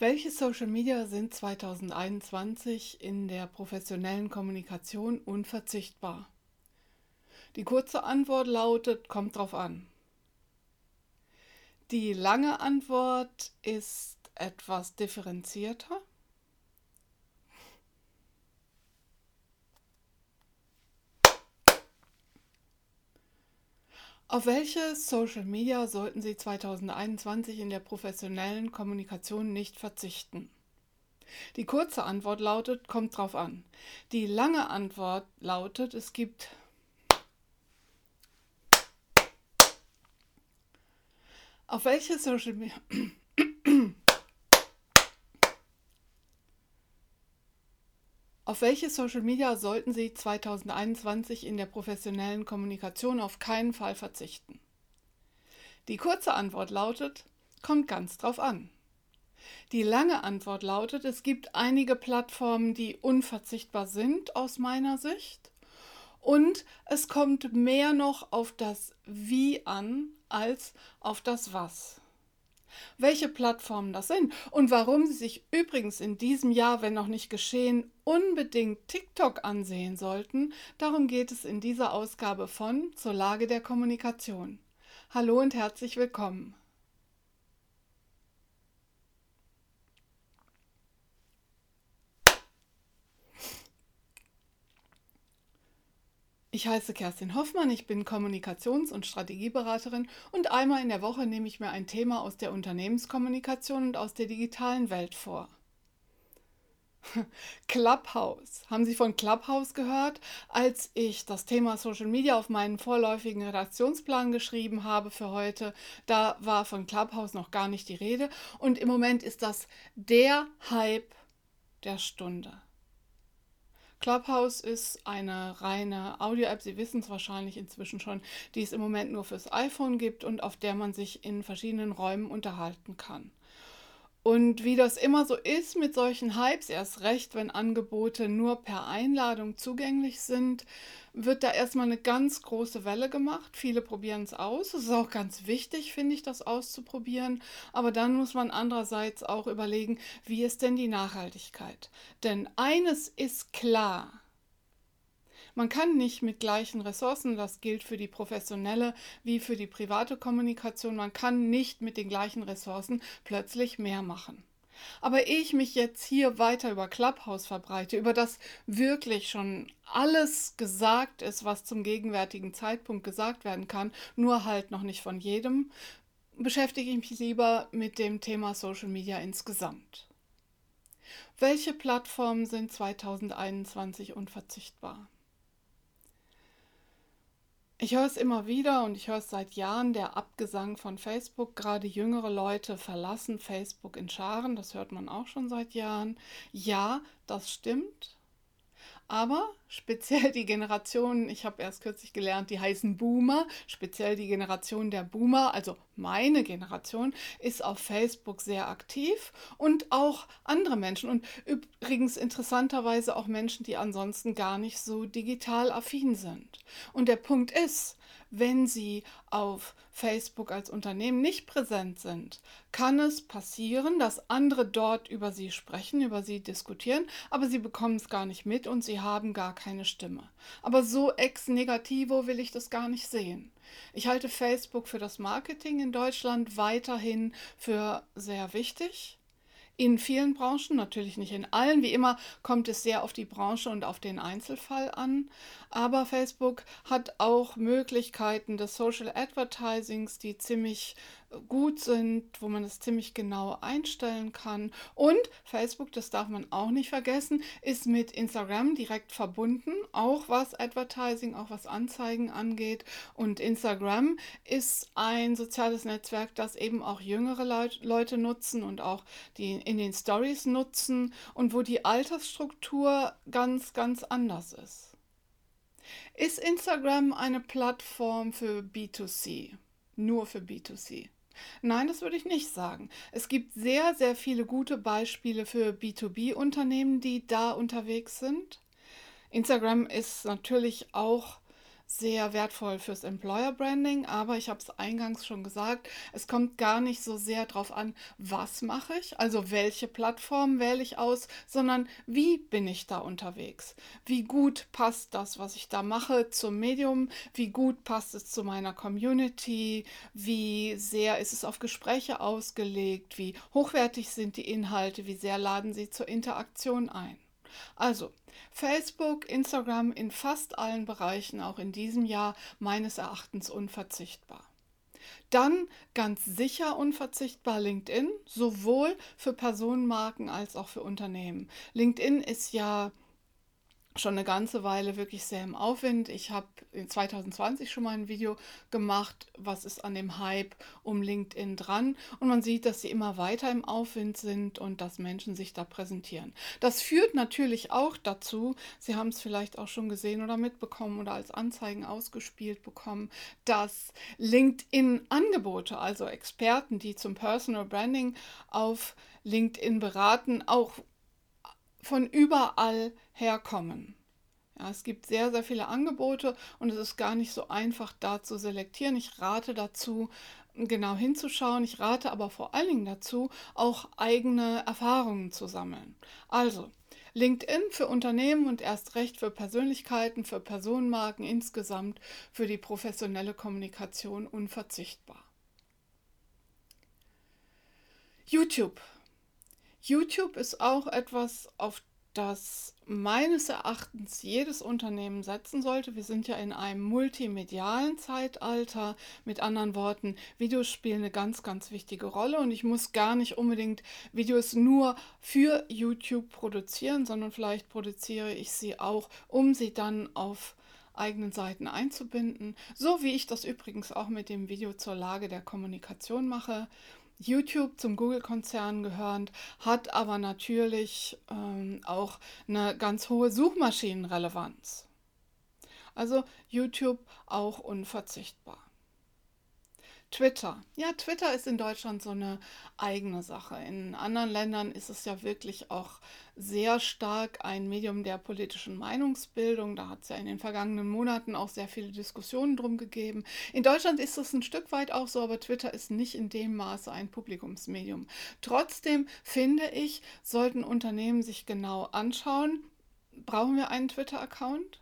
Welche Social Media sind 2021 in der professionellen Kommunikation unverzichtbar? Die kurze Antwort lautet, kommt drauf an. Die lange Antwort ist etwas differenzierter. Auf welche Social Media sollten Sie 2021 in der professionellen Kommunikation nicht verzichten? Die kurze Antwort lautet, kommt drauf an. Die lange Antwort lautet, es gibt Auf welche Social Media Auf welche Social Media sollten Sie 2021 in der professionellen Kommunikation auf keinen Fall verzichten? Die kurze Antwort lautet, kommt ganz drauf an. Die lange Antwort lautet, es gibt einige Plattformen, die unverzichtbar sind aus meiner Sicht. Und es kommt mehr noch auf das Wie an als auf das Was welche Plattformen das sind und warum Sie sich übrigens in diesem Jahr, wenn noch nicht geschehen, unbedingt TikTok ansehen sollten, darum geht es in dieser Ausgabe von Zur Lage der Kommunikation. Hallo und herzlich willkommen. Ich heiße Kerstin Hoffmann, ich bin Kommunikations- und Strategieberaterin und einmal in der Woche nehme ich mir ein Thema aus der Unternehmenskommunikation und aus der digitalen Welt vor. Clubhouse. Haben Sie von Clubhouse gehört? Als ich das Thema Social Media auf meinen vorläufigen Redaktionsplan geschrieben habe für heute, da war von Clubhouse noch gar nicht die Rede und im Moment ist das der Hype der Stunde. Clubhouse ist eine reine Audio-App, Sie wissen es wahrscheinlich inzwischen schon, die es im Moment nur fürs iPhone gibt und auf der man sich in verschiedenen Räumen unterhalten kann. Und wie das immer so ist mit solchen Hypes, erst recht, wenn Angebote nur per Einladung zugänglich sind, wird da erstmal eine ganz große Welle gemacht. Viele probieren es aus. Es ist auch ganz wichtig, finde ich, das auszuprobieren. Aber dann muss man andererseits auch überlegen, wie ist denn die Nachhaltigkeit? Denn eines ist klar. Man kann nicht mit gleichen Ressourcen, das gilt für die professionelle wie für die private Kommunikation, man kann nicht mit den gleichen Ressourcen plötzlich mehr machen. Aber ehe ich mich jetzt hier weiter über Clubhouse verbreite, über das wirklich schon alles gesagt ist, was zum gegenwärtigen Zeitpunkt gesagt werden kann, nur halt noch nicht von jedem, beschäftige ich mich lieber mit dem Thema Social Media insgesamt. Welche Plattformen sind 2021 unverzichtbar? Ich höre es immer wieder und ich höre es seit Jahren, der Abgesang von Facebook. Gerade jüngere Leute verlassen Facebook in Scharen, das hört man auch schon seit Jahren. Ja, das stimmt. Aber speziell die Generation, ich habe erst kürzlich gelernt, die heißen Boomer, speziell die Generation der Boomer, also meine Generation, ist auf Facebook sehr aktiv und auch andere Menschen und übrigens interessanterweise auch Menschen, die ansonsten gar nicht so digital affin sind. Und der Punkt ist, wenn Sie auf Facebook als Unternehmen nicht präsent sind, kann es passieren, dass andere dort über Sie sprechen, über Sie diskutieren, aber Sie bekommen es gar nicht mit und Sie haben gar keine Stimme. Aber so ex negativo will ich das gar nicht sehen. Ich halte Facebook für das Marketing in Deutschland weiterhin für sehr wichtig in vielen Branchen, natürlich nicht in allen. Wie immer kommt es sehr auf die Branche und auf den Einzelfall an. Aber Facebook hat auch Möglichkeiten des Social Advertisings, die ziemlich gut sind, wo man es ziemlich genau einstellen kann. Und Facebook, das darf man auch nicht vergessen, ist mit Instagram direkt verbunden, auch was Advertising, auch was Anzeigen angeht. Und Instagram ist ein soziales Netzwerk, das eben auch jüngere Leute nutzen und auch die in den Stories nutzen und wo die Altersstruktur ganz, ganz anders ist. Ist Instagram eine Plattform für B2C? Nur für B2C? Nein, das würde ich nicht sagen. Es gibt sehr, sehr viele gute Beispiele für B2B-Unternehmen, die da unterwegs sind. Instagram ist natürlich auch sehr wertvoll fürs Employer Branding, aber ich habe es eingangs schon gesagt, es kommt gar nicht so sehr darauf an, was mache ich, also welche Plattform wähle ich aus, sondern wie bin ich da unterwegs? Wie gut passt das, was ich da mache, zum Medium? Wie gut passt es zu meiner Community? Wie sehr ist es auf Gespräche ausgelegt? Wie hochwertig sind die Inhalte? Wie sehr laden sie zur Interaktion ein? Also, Facebook, Instagram in fast allen Bereichen, auch in diesem Jahr meines Erachtens unverzichtbar. Dann ganz sicher unverzichtbar LinkedIn, sowohl für Personenmarken als auch für Unternehmen. LinkedIn ist ja schon eine ganze Weile wirklich sehr im Aufwind. Ich habe in 2020 schon mal ein Video gemacht, was ist an dem Hype um LinkedIn dran. Und man sieht, dass sie immer weiter im Aufwind sind und dass Menschen sich da präsentieren. Das führt natürlich auch dazu, Sie haben es vielleicht auch schon gesehen oder mitbekommen oder als Anzeigen ausgespielt bekommen, dass LinkedIn-Angebote, also Experten, die zum Personal Branding auf LinkedIn beraten, auch von überall herkommen. Ja, es gibt sehr, sehr viele Angebote und es ist gar nicht so einfach da zu selektieren. Ich rate dazu, genau hinzuschauen. Ich rate aber vor allen Dingen dazu, auch eigene Erfahrungen zu sammeln. Also, LinkedIn für Unternehmen und erst recht für Persönlichkeiten, für Personenmarken insgesamt, für die professionelle Kommunikation unverzichtbar. YouTube YouTube ist auch etwas, auf das meines Erachtens jedes Unternehmen setzen sollte. Wir sind ja in einem multimedialen Zeitalter. Mit anderen Worten, Videos spielen eine ganz, ganz wichtige Rolle und ich muss gar nicht unbedingt Videos nur für YouTube produzieren, sondern vielleicht produziere ich sie auch, um sie dann auf eigenen Seiten einzubinden. So wie ich das übrigens auch mit dem Video zur Lage der Kommunikation mache. YouTube zum Google-Konzern gehörend, hat aber natürlich ähm, auch eine ganz hohe Suchmaschinenrelevanz. Also YouTube auch unverzichtbar. Twitter. Ja, Twitter ist in Deutschland so eine eigene Sache. In anderen Ländern ist es ja wirklich auch sehr stark ein Medium der politischen Meinungsbildung. Da hat es ja in den vergangenen Monaten auch sehr viele Diskussionen drum gegeben. In Deutschland ist es ein Stück weit auch so, aber Twitter ist nicht in dem Maße ein Publikumsmedium. Trotzdem finde ich, sollten Unternehmen sich genau anschauen, brauchen wir einen Twitter-Account?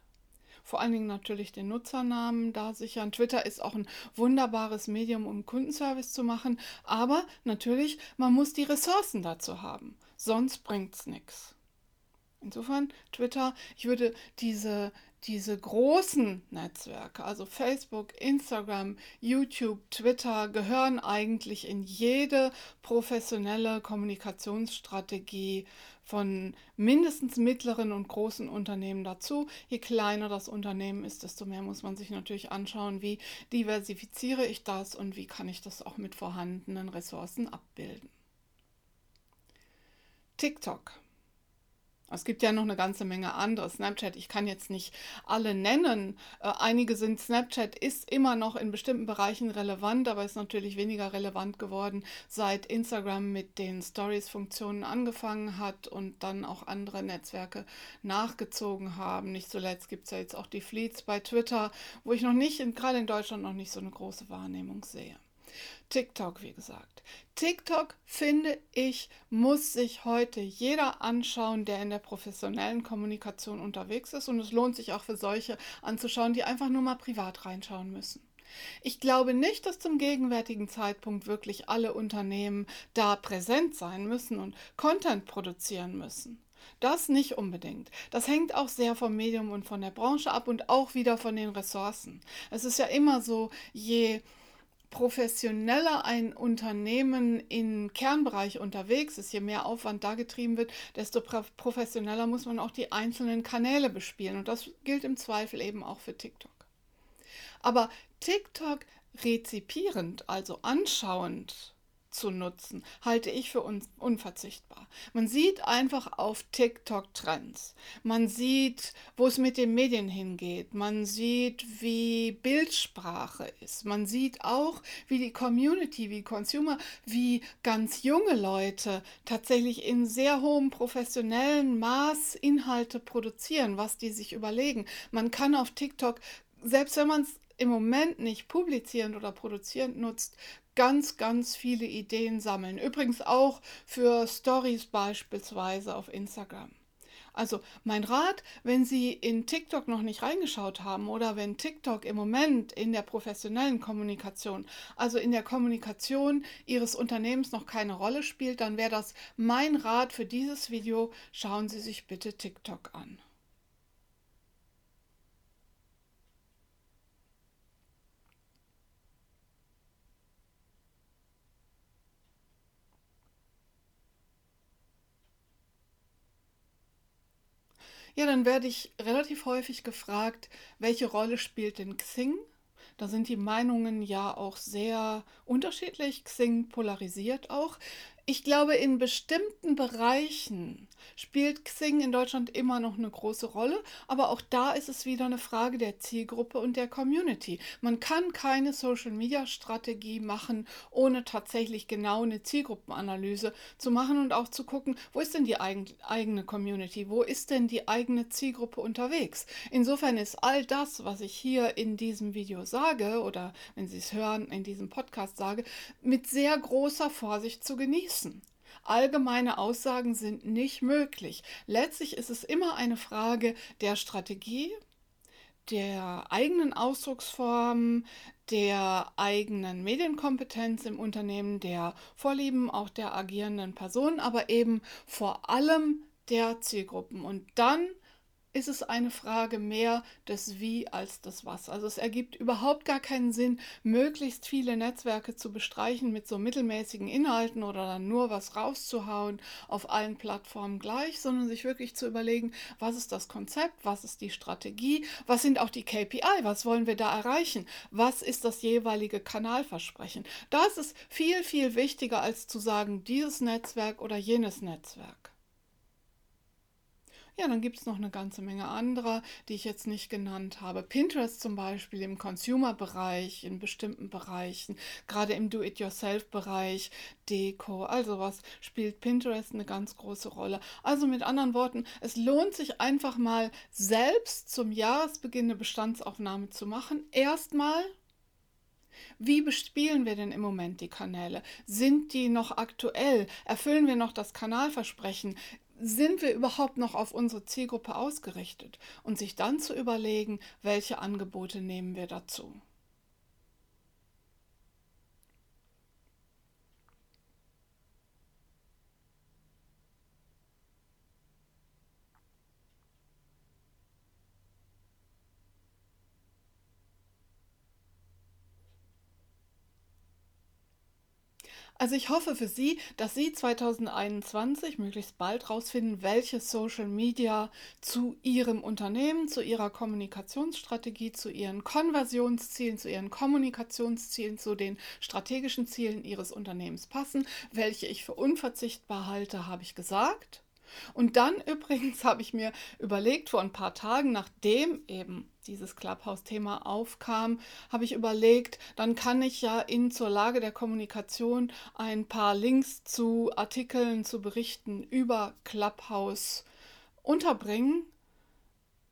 Vor allen Dingen natürlich den Nutzernamen da sichern. Twitter ist auch ein wunderbares Medium, um Kundenservice zu machen, aber natürlich, man muss die Ressourcen dazu haben, sonst bringt es nichts. Insofern, Twitter, ich würde diese, diese großen Netzwerke, also Facebook, Instagram, YouTube, Twitter, gehören eigentlich in jede professionelle Kommunikationsstrategie von mindestens mittleren und großen Unternehmen dazu. Je kleiner das Unternehmen ist, desto mehr muss man sich natürlich anschauen, wie diversifiziere ich das und wie kann ich das auch mit vorhandenen Ressourcen abbilden. TikTok. Es gibt ja noch eine ganze Menge andere. Snapchat, ich kann jetzt nicht alle nennen. Äh, einige sind, Snapchat ist immer noch in bestimmten Bereichen relevant, aber ist natürlich weniger relevant geworden, seit Instagram mit den Stories-Funktionen angefangen hat und dann auch andere Netzwerke nachgezogen haben. Nicht zuletzt gibt es ja jetzt auch die Fleets bei Twitter, wo ich noch nicht, gerade in Deutschland, noch nicht so eine große Wahrnehmung sehe. TikTok, wie gesagt. TikTok, finde ich, muss sich heute jeder anschauen, der in der professionellen Kommunikation unterwegs ist. Und es lohnt sich auch für solche anzuschauen, die einfach nur mal privat reinschauen müssen. Ich glaube nicht, dass zum gegenwärtigen Zeitpunkt wirklich alle Unternehmen da präsent sein müssen und Content produzieren müssen. Das nicht unbedingt. Das hängt auch sehr vom Medium und von der Branche ab und auch wieder von den Ressourcen. Es ist ja immer so, je professioneller ein Unternehmen im Kernbereich unterwegs ist, je mehr Aufwand da getrieben wird, desto professioneller muss man auch die einzelnen Kanäle bespielen. Und das gilt im Zweifel eben auch für TikTok. Aber TikTok rezipierend, also anschauend, zu nutzen, halte ich für uns unverzichtbar. Man sieht einfach auf TikTok Trends. Man sieht, wo es mit den Medien hingeht. Man sieht, wie Bildsprache ist. Man sieht auch, wie die Community, wie Consumer, wie ganz junge Leute tatsächlich in sehr hohem professionellen Maß Inhalte produzieren, was die sich überlegen. Man kann auf TikTok selbst wenn man es im Moment nicht publizierend oder produzierend nutzt, ganz, ganz viele Ideen sammeln. Übrigens auch für Stories beispielsweise auf Instagram. Also mein Rat, wenn Sie in TikTok noch nicht reingeschaut haben oder wenn TikTok im Moment in der professionellen Kommunikation, also in der Kommunikation Ihres Unternehmens noch keine Rolle spielt, dann wäre das mein Rat für dieses Video. Schauen Sie sich bitte TikTok an. Ja, dann werde ich relativ häufig gefragt, welche Rolle spielt denn Xing? Da sind die Meinungen ja auch sehr unterschiedlich. Xing polarisiert auch. Ich glaube, in bestimmten Bereichen spielt Xing in Deutschland immer noch eine große Rolle, aber auch da ist es wieder eine Frage der Zielgruppe und der Community. Man kann keine Social-Media-Strategie machen, ohne tatsächlich genau eine Zielgruppenanalyse zu machen und auch zu gucken, wo ist denn die eigene Community, wo ist denn die eigene Zielgruppe unterwegs. Insofern ist all das, was ich hier in diesem Video sage oder wenn Sie es hören, in diesem Podcast sage, mit sehr großer Vorsicht zu genießen müssen. Allgemeine Aussagen sind nicht möglich. Letztlich ist es immer eine Frage der Strategie, der eigenen Ausdrucksform, der eigenen Medienkompetenz im Unternehmen, der Vorlieben auch der agierenden Personen, aber eben vor allem der Zielgruppen. Und dann ist es eine Frage mehr des Wie als des Was. Also es ergibt überhaupt gar keinen Sinn, möglichst viele Netzwerke zu bestreichen mit so mittelmäßigen Inhalten oder dann nur was rauszuhauen auf allen Plattformen gleich, sondern sich wirklich zu überlegen, was ist das Konzept, was ist die Strategie, was sind auch die KPI, was wollen wir da erreichen, was ist das jeweilige Kanalversprechen. Das ist viel, viel wichtiger als zu sagen, dieses Netzwerk oder jenes Netzwerk. Ja, dann gibt es noch eine ganze Menge anderer, die ich jetzt nicht genannt habe. Pinterest zum Beispiel im Consumer-Bereich, in bestimmten Bereichen, gerade im Do-it-yourself-Bereich, Deko, also was spielt Pinterest eine ganz große Rolle. Also mit anderen Worten, es lohnt sich einfach mal selbst zum Jahresbeginn eine Bestandsaufnahme zu machen. Erstmal wie bespielen wir denn im Moment die Kanäle? Sind die noch aktuell? Erfüllen wir noch das Kanalversprechen? Sind wir überhaupt noch auf unsere Zielgruppe ausgerichtet und sich dann zu überlegen, welche Angebote nehmen wir dazu. Also ich hoffe für Sie, dass Sie 2021 möglichst bald herausfinden, welche Social Media zu Ihrem Unternehmen, zu Ihrer Kommunikationsstrategie, zu Ihren Konversionszielen, zu Ihren Kommunikationszielen, zu den strategischen Zielen Ihres Unternehmens passen. Welche ich für unverzichtbar halte, habe ich gesagt. Und dann übrigens habe ich mir überlegt, vor ein paar Tagen, nachdem eben dieses Clubhouse-Thema aufkam, habe ich überlegt, dann kann ich ja in zur Lage der Kommunikation ein paar Links zu Artikeln, zu Berichten über Clubhouse unterbringen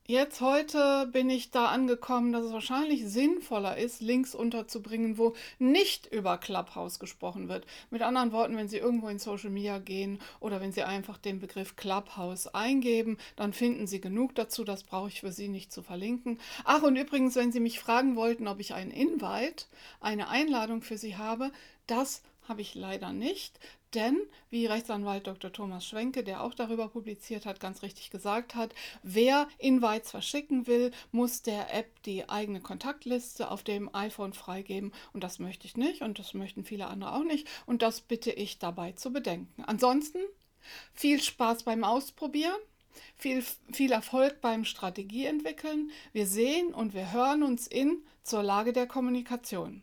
Jetzt heute bin ich da angekommen, dass es wahrscheinlich sinnvoller ist, Links unterzubringen, wo nicht über Clubhouse gesprochen wird. Mit anderen Worten, wenn Sie irgendwo in Social Media gehen oder wenn Sie einfach den Begriff Clubhouse eingeben, dann finden Sie genug dazu. Das brauche ich für Sie nicht zu verlinken. Ach, und übrigens, wenn Sie mich fragen wollten, ob ich einen Invite, eine Einladung für Sie habe, das habe ich leider nicht, denn, wie Rechtsanwalt Dr. Thomas Schwenke, der auch darüber publiziert hat, ganz richtig gesagt hat, wer Invites verschicken will, muss der App die eigene Kontaktliste auf dem iPhone freigeben. Und das möchte ich nicht und das möchten viele andere auch nicht. Und das bitte ich dabei zu bedenken. Ansonsten viel Spaß beim Ausprobieren. Viel, viel Erfolg beim Strategieentwickeln. Wir sehen und wir hören uns in zur Lage der Kommunikation.